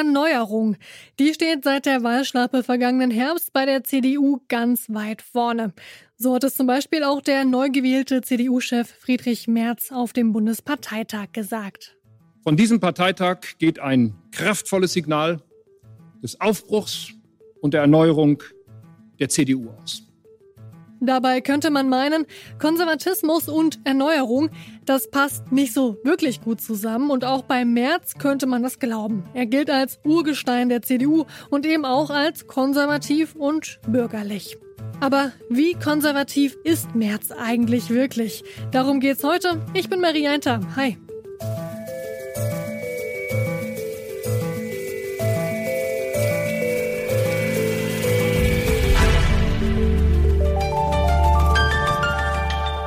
Erneuerung. Die steht seit der Wahlschlappe vergangenen Herbst bei der CDU ganz weit vorne. So hat es zum Beispiel auch der neu gewählte CDU-Chef Friedrich Merz auf dem Bundesparteitag gesagt. Von diesem Parteitag geht ein kraftvolles Signal des Aufbruchs und der Erneuerung der CDU aus. Dabei könnte man meinen, Konservatismus und Erneuerung, das passt nicht so wirklich gut zusammen und auch bei Merz könnte man das glauben. Er gilt als Urgestein der CDU und eben auch als konservativ und bürgerlich. Aber wie konservativ ist Merz eigentlich wirklich? Darum geht's heute. Ich bin Marianta. Hi.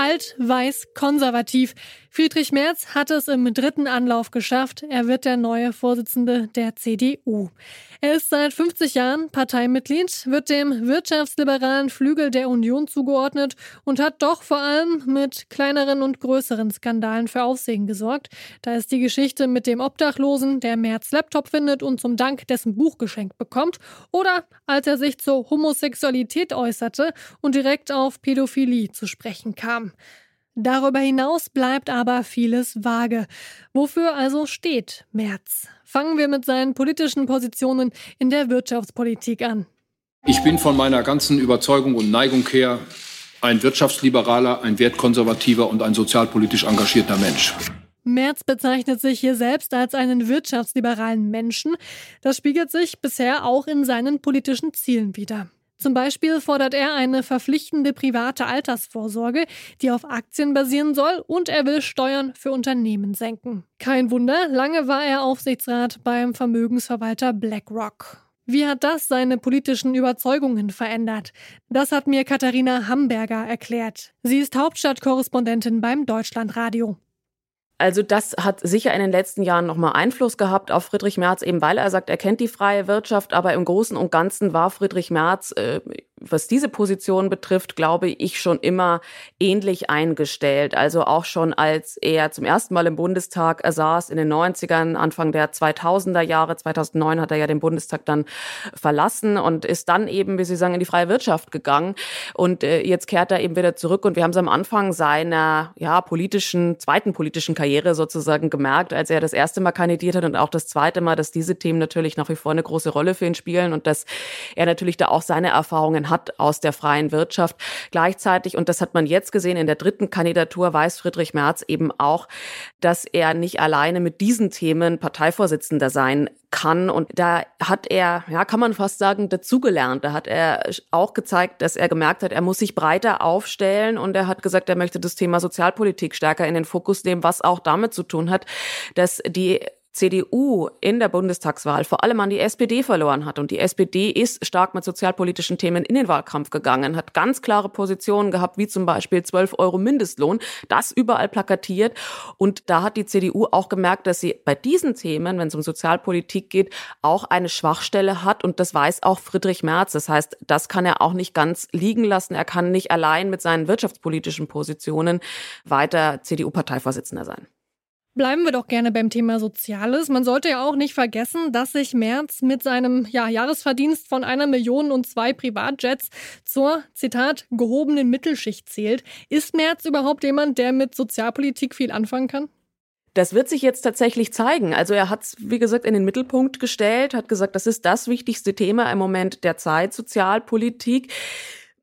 Alt, weiß, konservativ. Friedrich Merz hat es im dritten Anlauf geschafft. Er wird der neue Vorsitzende der CDU. Er ist seit 50 Jahren Parteimitglied, wird dem wirtschaftsliberalen Flügel der Union zugeordnet und hat doch vor allem mit kleineren und größeren Skandalen für Aufsehen gesorgt. Da ist die Geschichte mit dem Obdachlosen, der Merz Laptop findet und zum Dank dessen Buch geschenkt bekommt, oder als er sich zur Homosexualität äußerte und direkt auf Pädophilie zu sprechen kam. Darüber hinaus bleibt aber vieles vage. Wofür also steht Merz? Fangen wir mit seinen politischen Positionen in der Wirtschaftspolitik an. Ich bin von meiner ganzen Überzeugung und Neigung her ein wirtschaftsliberaler, ein wertkonservativer und ein sozialpolitisch engagierter Mensch. Merz bezeichnet sich hier selbst als einen wirtschaftsliberalen Menschen. Das spiegelt sich bisher auch in seinen politischen Zielen wider. Zum Beispiel fordert er eine verpflichtende private Altersvorsorge, die auf Aktien basieren soll, und er will Steuern für Unternehmen senken. Kein Wunder, lange war er Aufsichtsrat beim Vermögensverwalter BlackRock. Wie hat das seine politischen Überzeugungen verändert? Das hat mir Katharina Hamburger erklärt. Sie ist Hauptstadtkorrespondentin beim Deutschlandradio. Also das hat sicher in den letzten Jahren nochmal Einfluss gehabt auf Friedrich Merz, eben weil er sagt, er kennt die freie Wirtschaft, aber im Großen und Ganzen war Friedrich Merz äh, was diese Position betrifft, glaube ich, schon immer ähnlich eingestellt. Also auch schon als er zum ersten Mal im Bundestag saß in den 90ern, Anfang der 2000er Jahre, 2009 hat er ja den Bundestag dann verlassen und ist dann eben, wie Sie sagen, in die freie Wirtschaft gegangen. Und äh, jetzt kehrt er eben wieder zurück und wir haben es am Anfang seiner ja, politischen, zweiten politischen Karriere sozusagen gemerkt, als er das erste Mal kandidiert hat und auch das zweite Mal, dass diese Themen natürlich nach wie vor eine große Rolle für ihn spielen und dass er natürlich da auch seine Erfahrungen hat aus der freien Wirtschaft. Gleichzeitig, und das hat man jetzt gesehen, in der dritten Kandidatur weiß Friedrich Merz eben auch, dass er nicht alleine mit diesen Themen Parteivorsitzender sein kann. Und da hat er, ja, kann man fast sagen, dazugelernt. Da hat er auch gezeigt, dass er gemerkt hat, er muss sich breiter aufstellen und er hat gesagt, er möchte das Thema Sozialpolitik stärker in den Fokus nehmen, was auch damit zu tun hat, dass die CDU in der Bundestagswahl vor allem an die SPD verloren hat. Und die SPD ist stark mit sozialpolitischen Themen in den Wahlkampf gegangen, hat ganz klare Positionen gehabt, wie zum Beispiel 12 Euro Mindestlohn, das überall plakatiert. Und da hat die CDU auch gemerkt, dass sie bei diesen Themen, wenn es um Sozialpolitik geht, auch eine Schwachstelle hat. Und das weiß auch Friedrich Merz. Das heißt, das kann er auch nicht ganz liegen lassen. Er kann nicht allein mit seinen wirtschaftspolitischen Positionen weiter CDU-Parteivorsitzender sein. Bleiben wir doch gerne beim Thema Soziales. Man sollte ja auch nicht vergessen, dass sich Merz mit seinem ja, Jahresverdienst von einer Million und zwei Privatjets zur, Zitat, gehobenen Mittelschicht zählt. Ist Merz überhaupt jemand, der mit Sozialpolitik viel anfangen kann? Das wird sich jetzt tatsächlich zeigen. Also er hat es, wie gesagt, in den Mittelpunkt gestellt, hat gesagt, das ist das wichtigste Thema im Moment der Zeit, Sozialpolitik.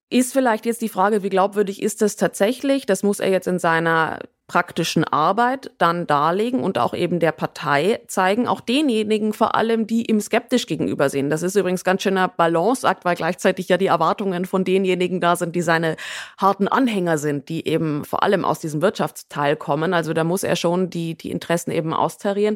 Ist vielleicht jetzt die Frage, wie glaubwürdig ist das tatsächlich? Das muss er jetzt in seiner praktischen Arbeit dann darlegen und auch eben der Partei zeigen, auch denjenigen vor allem, die ihm skeptisch gegenübersehen. Das ist übrigens ganz schöner Balanceakt, weil gleichzeitig ja die Erwartungen von denjenigen da sind, die seine harten Anhänger sind, die eben vor allem aus diesem Wirtschaftsteil kommen. Also da muss er schon die, die Interessen eben austarieren.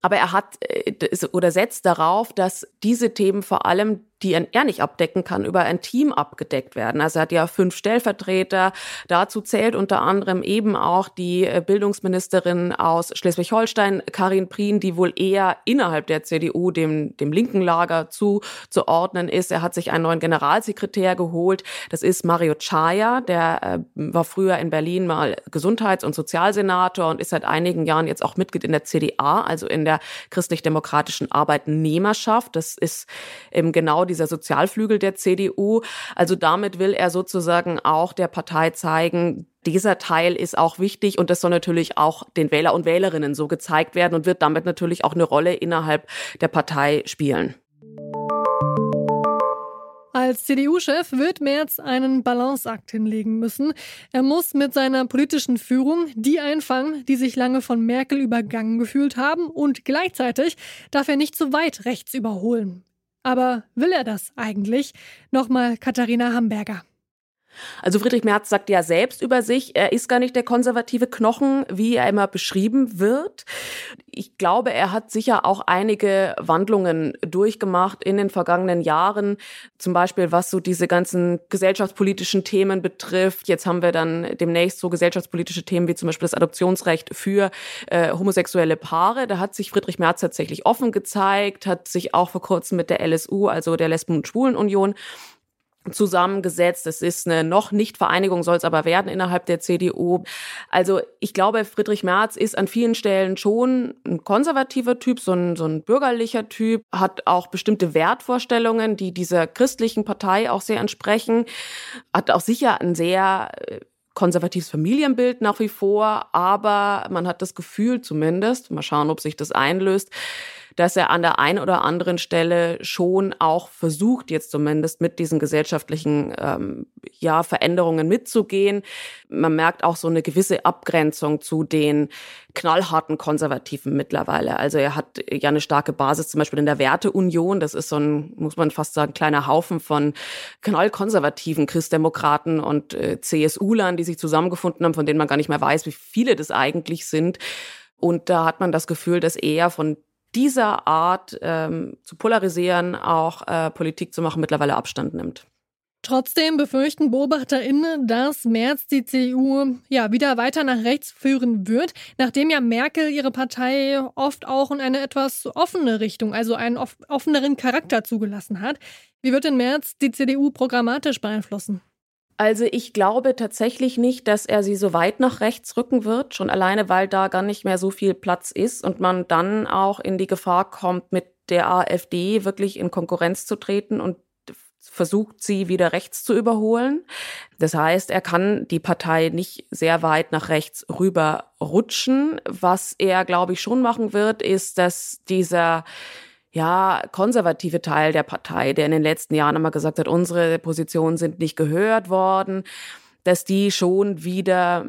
Aber er hat äh, oder setzt darauf, dass diese Themen vor allem die er nicht abdecken kann, über ein Team abgedeckt werden. Also er hat ja fünf Stellvertreter. Dazu zählt unter anderem eben auch die äh, Bildungsministerin aus Schleswig-Holstein, Karin Prien, die wohl eher innerhalb der CDU dem, dem linken Lager zuzuordnen ist. Er hat sich einen neuen Generalsekretär geholt. Das ist Mario Chaya, der äh, war früher in Berlin mal Gesundheits- und Sozialsenator und ist seit einigen Jahren jetzt auch Mitglied in der CDA, also in der christlich-demokratischen Arbeitnehmerschaft. Das ist eben genau die dieser Sozialflügel der CDU. Also damit will er sozusagen auch der Partei zeigen, dieser Teil ist auch wichtig und das soll natürlich auch den Wähler und Wählerinnen so gezeigt werden und wird damit natürlich auch eine Rolle innerhalb der Partei spielen. Als CDU-Chef wird Merz einen Balanceakt hinlegen müssen. Er muss mit seiner politischen Führung die einfangen, die sich lange von Merkel übergangen gefühlt haben und gleichzeitig darf er nicht zu weit rechts überholen. Aber will er das eigentlich? Nochmal Katharina Hamburger. Also Friedrich Merz sagt ja selbst über sich, er ist gar nicht der konservative Knochen, wie er immer beschrieben wird. Ich glaube, er hat sicher auch einige Wandlungen durchgemacht in den vergangenen Jahren, zum Beispiel was so diese ganzen gesellschaftspolitischen Themen betrifft. Jetzt haben wir dann demnächst so gesellschaftspolitische Themen wie zum Beispiel das Adoptionsrecht für äh, homosexuelle Paare. Da hat sich Friedrich Merz tatsächlich offen gezeigt, hat sich auch vor kurzem mit der LSU, also der Lesben- und Schwulenunion, zusammengesetzt. Es ist eine noch nicht Vereinigung, soll es aber werden innerhalb der CDU. Also ich glaube, Friedrich Merz ist an vielen Stellen schon ein konservativer Typ, so ein, so ein bürgerlicher Typ, hat auch bestimmte Wertvorstellungen, die dieser christlichen Partei auch sehr entsprechen, hat auch sicher ein sehr äh, konservatives Familienbild nach wie vor, aber man hat das Gefühl zumindest, mal schauen, ob sich das einlöst, dass er an der einen oder anderen Stelle schon auch versucht, jetzt zumindest mit diesen gesellschaftlichen ähm, ja, Veränderungen mitzugehen. Man merkt auch so eine gewisse Abgrenzung zu den knallharten Konservativen mittlerweile. Also er hat ja eine starke Basis zum Beispiel in der Werteunion. Das ist so ein, muss man fast sagen, kleiner Haufen von knallkonservativen Christdemokraten und äh, CSU-Lern, die sich zusammengefunden haben, von denen man gar nicht mehr weiß, wie viele das eigentlich sind. Und da hat man das Gefühl, dass er von dieser Art ähm, zu polarisieren, auch äh, Politik zu machen, mittlerweile Abstand nimmt. Trotzdem befürchten BeobachterInnen, dass Merz die CDU ja wieder weiter nach rechts führen wird, nachdem ja Merkel ihre Partei oft auch in eine etwas offene Richtung, also einen offeneren Charakter zugelassen hat. Wie wird denn Merz die CDU programmatisch beeinflussen? Also ich glaube tatsächlich nicht, dass er sie so weit nach rechts rücken wird, schon alleine, weil da gar nicht mehr so viel Platz ist und man dann auch in die Gefahr kommt, mit der AfD wirklich in Konkurrenz zu treten und versucht, sie wieder rechts zu überholen. Das heißt, er kann die Partei nicht sehr weit nach rechts rüber rutschen. Was er, glaube ich, schon machen wird, ist, dass dieser ja, konservative Teil der Partei, der in den letzten Jahren immer gesagt hat, unsere Positionen sind nicht gehört worden, dass die schon wieder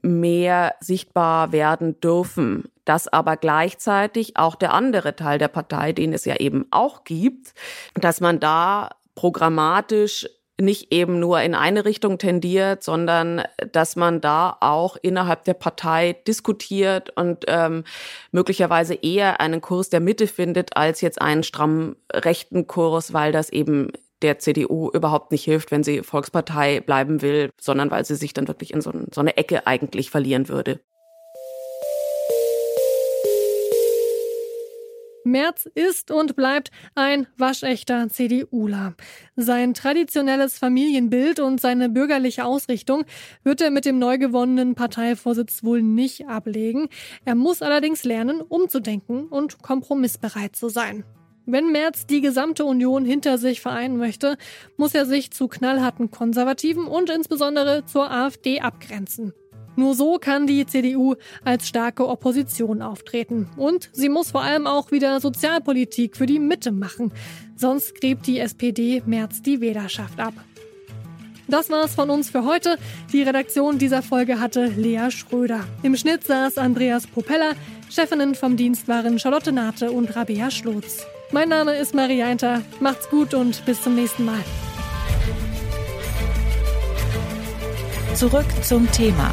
mehr sichtbar werden dürfen. Dass aber gleichzeitig auch der andere Teil der Partei, den es ja eben auch gibt, dass man da programmatisch nicht eben nur in eine Richtung tendiert, sondern dass man da auch innerhalb der Partei diskutiert und ähm, möglicherweise eher einen Kurs der Mitte findet als jetzt einen strammen rechten Kurs, weil das eben der CDU überhaupt nicht hilft, wenn sie Volkspartei bleiben will, sondern weil sie sich dann wirklich in so, so eine Ecke eigentlich verlieren würde. Merz ist und bleibt ein waschechter CDUler. Sein traditionelles Familienbild und seine bürgerliche Ausrichtung wird er mit dem neu gewonnenen Parteivorsitz wohl nicht ablegen. Er muss allerdings lernen, umzudenken und kompromissbereit zu sein. Wenn Merz die gesamte Union hinter sich vereinen möchte, muss er sich zu knallharten Konservativen und insbesondere zur AfD abgrenzen. Nur so kann die CDU als starke Opposition auftreten. Und sie muss vor allem auch wieder Sozialpolitik für die Mitte machen. Sonst gräbt die SPD März die Wählerschaft ab. Das war's von uns für heute. Die Redaktion dieser Folge hatte Lea Schröder. Im Schnitt saß Andreas Propeller. Chefinnen vom Dienst waren Charlotte Nate und Rabea Schlotz. Mein Name ist Maria Einter. Macht's gut und bis zum nächsten Mal. Zurück zum Thema